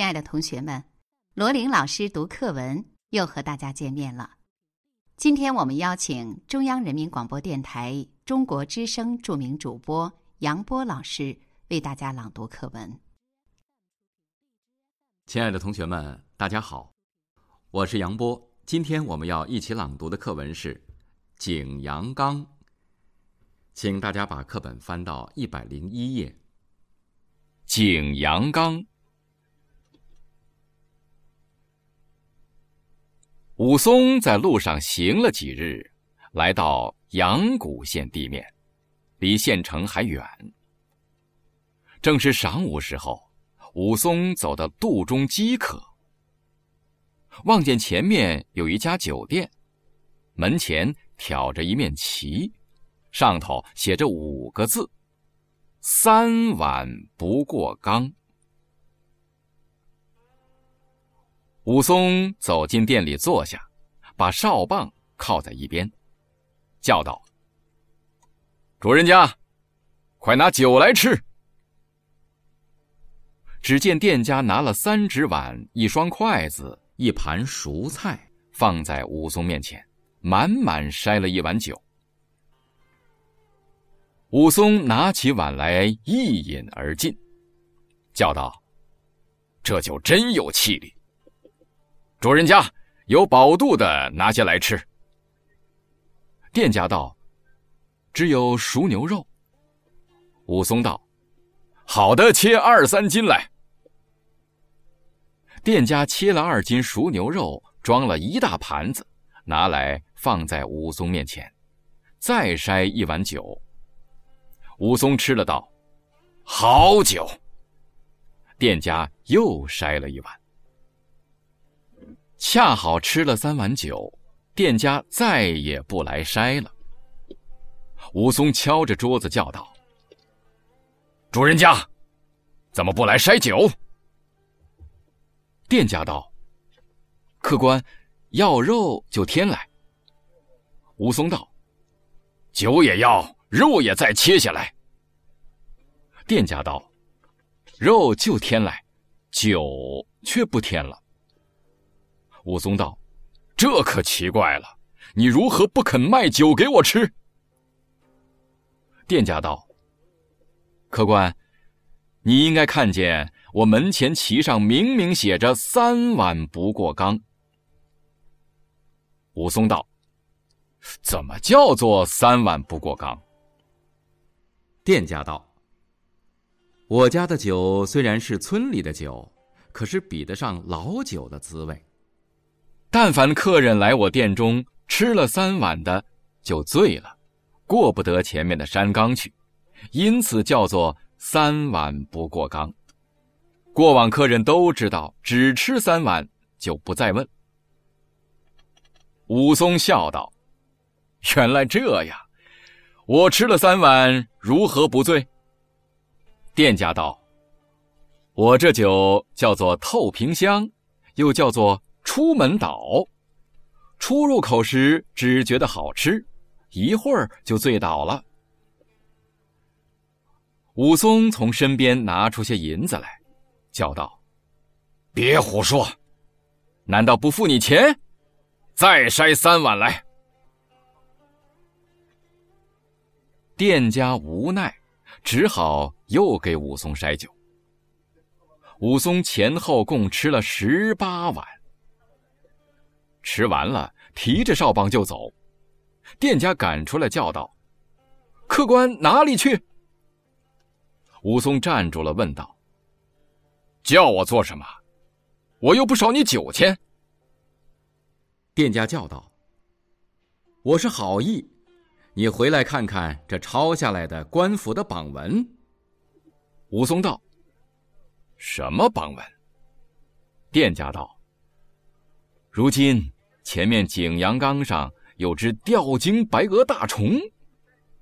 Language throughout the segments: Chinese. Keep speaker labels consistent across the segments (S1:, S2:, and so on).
S1: 亲爱的同学们，罗琳老师读课文又和大家见面了。今天我们邀请中央人民广播电台中国之声著名主播杨波老师为大家朗读课文。
S2: 亲爱的同学们，大家好，我是杨波。今天我们要一起朗读的课文是《景阳冈》，请大家把课本翻到一百零一页，《景阳冈》。武松在路上行了几日，来到阳谷县地面，离县城还远。正是晌午时候，武松走到肚中饥渴，望见前面有一家酒店，门前挑着一面旗，上头写着五个字：“三碗不过冈。”武松走进店里坐下，把哨棒靠在一边，叫道：“主人家，快拿酒来吃。”只见店家拿了三只碗、一双筷子、一盘熟菜，放在武松面前，满满筛了一碗酒。武松拿起碗来一饮而尽，叫道：“这酒真有气力。”主人家有饱肚的，拿些来吃。店家道：“只有熟牛肉。”武松道：“好的，切二三斤来。”店家切了二斤熟牛肉，装了一大盘子，拿来放在武松面前，再筛一碗酒。武松吃了道：“好酒。”店家又筛了一碗。恰好吃了三碗酒，店家再也不来筛了。武松敲着桌子叫道：“主人家，怎么不来筛酒？”店家道：“客官，要肉就添来。”武松道：“酒也要，肉也再切下来。”店家道：“肉就添来，酒却不添了。”武松道：“这可奇怪了，你如何不肯卖酒给我吃？”店家道：“客官，你应该看见我门前旗上明明写着‘三碗不过冈’。”武松道：“怎么叫做‘三碗不过冈’？”店家道：“我家的酒虽然是村里的酒，可是比得上老酒的滋味。”但凡客人来我店中吃了三碗的，就醉了，过不得前面的山冈去，因此叫做三碗不过冈。过往客人都知道，只吃三碗就不再问。武松笑道：“原来这样，我吃了三碗，如何不醉？”店家道：“我这酒叫做透瓶香，又叫做。”出门倒，出入口时只觉得好吃，一会儿就醉倒了。武松从身边拿出些银子来，叫道：“别胡说，难道不付你钱？再筛三碗来。”店家无奈，只好又给武松筛酒。武松前后共吃了十八碗。吃完了，提着哨棒就走。店家赶出来叫道：“客官哪里去？”武松站住了，问道：“叫我做什么？我又不少你酒钱。”店家叫道：“我是好意，你回来看看这抄下来的官府的榜文。”武松道：“什么榜文？”店家道：“如今。”前面景阳冈上有只吊睛白额大虫，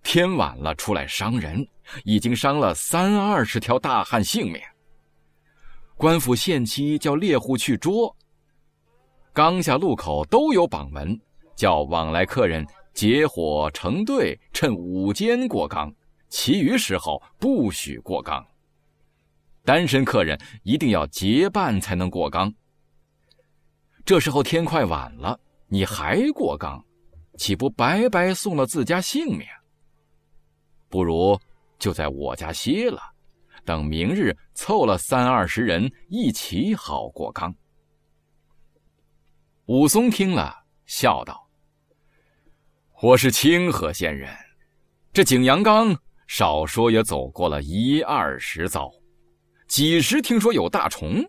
S2: 天晚了出来伤人，已经伤了三二十条大汉性命。官府限期叫猎户去捉。冈下路口都有榜文，叫往来客人结伙成队，趁午间过冈，其余时候不许过冈。单身客人一定要结伴才能过冈。这时候天快晚了，你还过冈，岂不白白送了自家性命？不如就在我家歇了，等明日凑了三二十人一起好过冈。武松听了，笑道：“我是清河县人，这景阳冈少说也走过了一二十遭，几时听说有大虫？”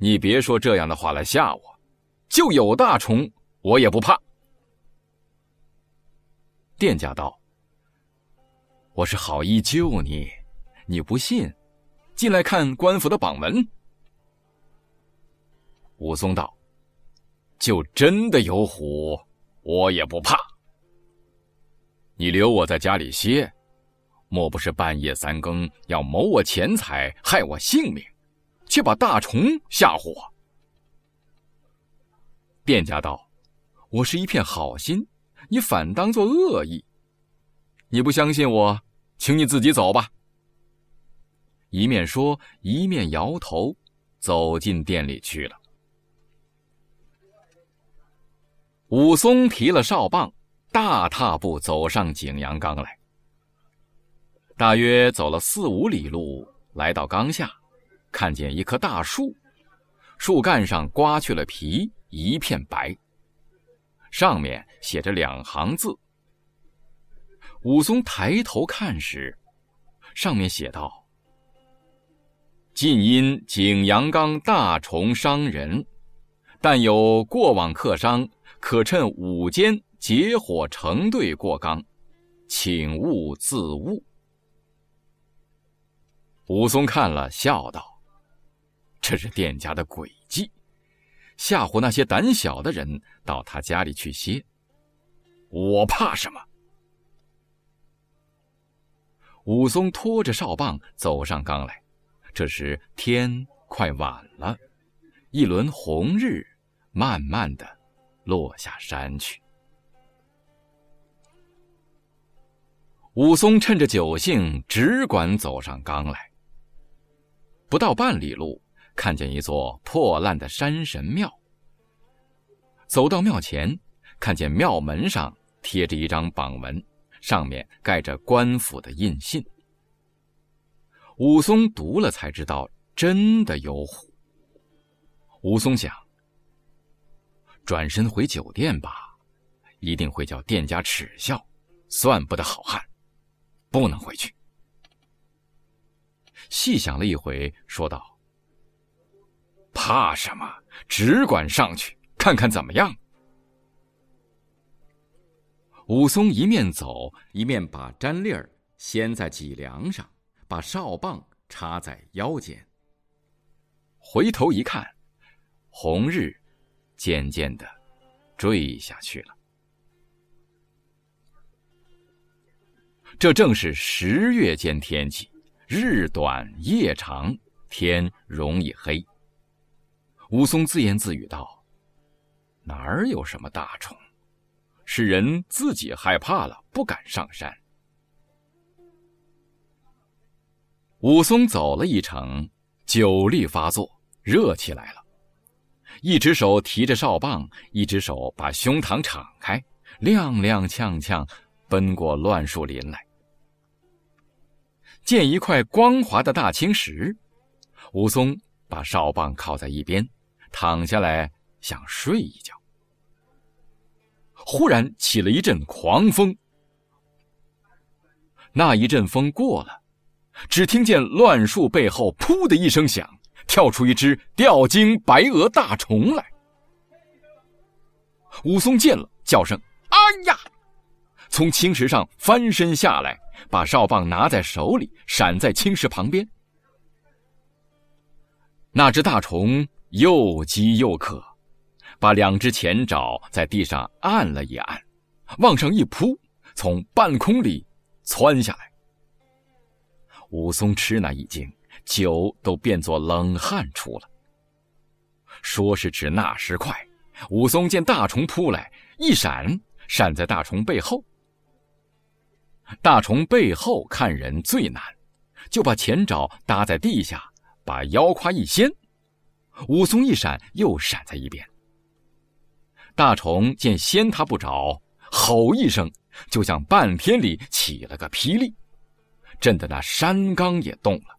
S2: 你别说这样的话来吓我，就有大虫，我也不怕。店家道：“我是好意救你，你不信，进来看官府的榜文。”武松道：“就真的有虎，我也不怕。你留我在家里歇，莫不是半夜三更要谋我钱财，害我性命？”却把大虫吓唬我。店家道：“我是一片好心，你反当作恶意。你不相信我，请你自己走吧。”一面说，一面摇头，走进店里去了。武松提了哨棒，大踏步走上景阳冈来。大约走了四五里路，来到冈下。看见一棵大树，树干上刮去了皮，一片白。上面写着两行字。武松抬头看时，上面写道：“近因景阳冈大虫伤人，但有过往客商，可趁午间结伙成队过冈，请勿自误。”武松看了，笑道。这是店家的诡计，吓唬那些胆小的人到他家里去歇。我怕什么？武松拖着哨棒走上冈来。这时天快晚了，一轮红日慢慢的落下山去。武松趁着酒兴，只管走上冈来。不到半里路。看见一座破烂的山神庙，走到庙前，看见庙门上贴着一张榜文，上面盖着官府的印信。武松读了才知道，真的有虎。武松想，转身回酒店吧，一定会叫店家耻笑，算不得好汉，不能回去。细想了一回，说道。怕什么？只管上去看看怎么样。武松一面走，一面把毡笠儿掀在脊梁上，把哨棒插在腰间。回头一看，红日渐渐的坠下去了。这正是十月间天气，日短夜长，天容易黑。武松自言自语道：“哪儿有什么大虫？是人自己害怕了，不敢上山。”武松走了一程，酒力发作，热起来了。一只手提着哨棒，一只手把胸膛敞开，踉踉跄跄奔过乱树林来。见一块光滑的大青石，武松把哨棒靠在一边。躺下来想睡一觉，忽然起了一阵狂风。那一阵风过了，只听见乱树背后“噗”的一声响，跳出一只吊睛白额大虫来。武松见了，叫声“哎呀”，从青石上翻身下来，把哨棒拿在手里，闪在青石旁边。那只大虫。又饥又渴，把两只前爪在地上按了一按，往上一扑，从半空里窜下来。武松吃那一惊，酒都变作冷汗出了。说时迟，那时快，武松见大虫扑来，一闪，闪在大虫背后。大虫背后看人最难，就把前爪搭在地下，把腰胯一掀，武松一闪，又闪在一边。大虫见掀他不着，吼一声，就像半天里起了个霹雳，震得那山冈也动了。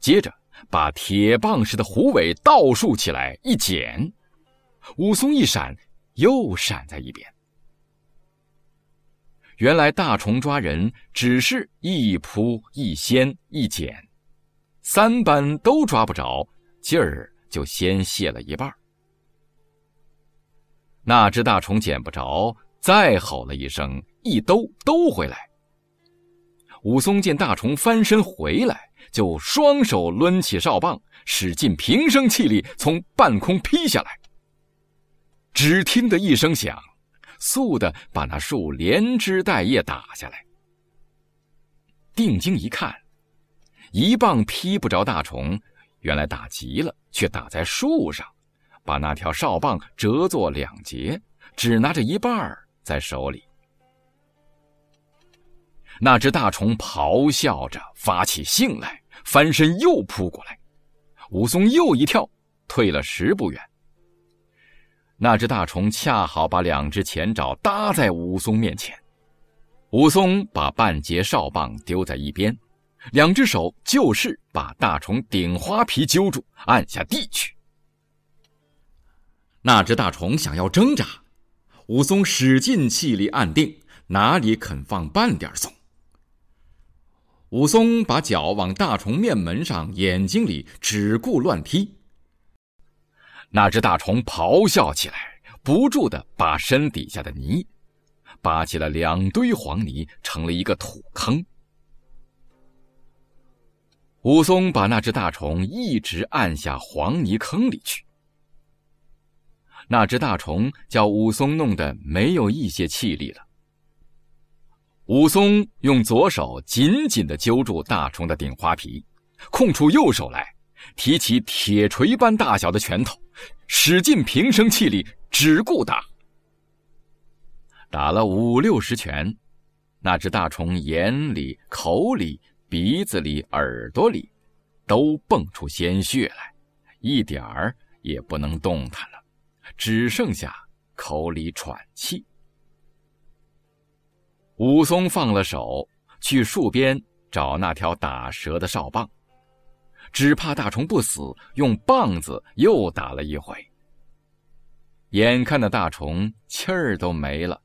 S2: 接着把铁棒似的虎尾倒竖起来一剪，武松一闪，又闪在一边。原来大虫抓人只是一扑一掀一剪，三般都抓不着，劲儿就先泄了一半。那只大虫捡不着，再吼了一声，一兜兜回来。武松见大虫翻身回来，就双手抡起哨棒，使尽平生气力从半空劈下来。只听得一声响。速的把那树连枝带叶打下来。定睛一看，一棒劈不着大虫，原来打急了，却打在树上，把那条哨棒折作两截，只拿着一半在手里。那只大虫咆哮着发起性来，翻身又扑过来，武松又一跳，退了十步远。那只大虫恰好把两只前爪搭在武松面前，武松把半截哨棒丢在一边，两只手就是把大虫顶花皮揪住，按下地去。那只大虫想要挣扎，武松使尽气力按定，哪里肯放半点松。武松把脚往大虫面门上、眼睛里只顾乱踢。那只大虫咆哮起来，不住的把身底下的泥扒起了两堆黄泥，成了一个土坑。武松把那只大虫一直按下黄泥坑里去。那只大虫叫武松弄得没有一些气力了。武松用左手紧紧的揪住大虫的顶花皮，空出右手来，提起铁锤般大小的拳头。使尽平生气力，只顾打。打了五六十拳，那只大虫眼里、口里、鼻子里、耳朵里，都蹦出鲜血来，一点儿也不能动弹了，只剩下口里喘气。武松放了手，去树边找那条打折的哨棒。只怕大虫不死，用棒子又打了一回。眼看那大虫气儿都没了，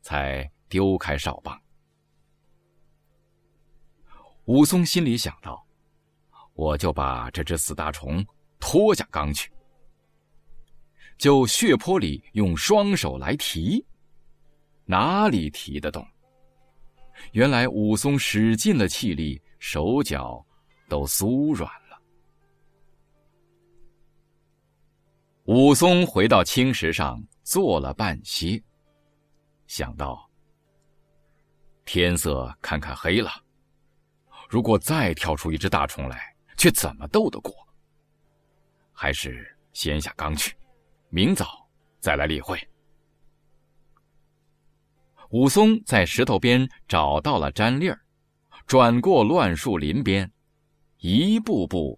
S2: 才丢开哨棒。武松心里想到：“我就把这只死大虫拖下缸去。”就血泊里用双手来提，哪里提得动？原来武松使尽了气力，手脚。都酥软了。武松回到青石上坐了半歇，想到天色看看黑了，如果再跳出一只大虫来，却怎么斗得过？还是先下缸去，明早再来理会。武松在石头边找到了粘粒儿，转过乱树林边。一步步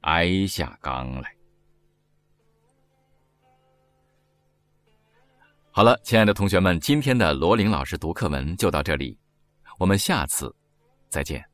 S2: 挨下缸来。好了，亲爱的同学们，今天的罗琳老师读课文就到这里，我们下次再见。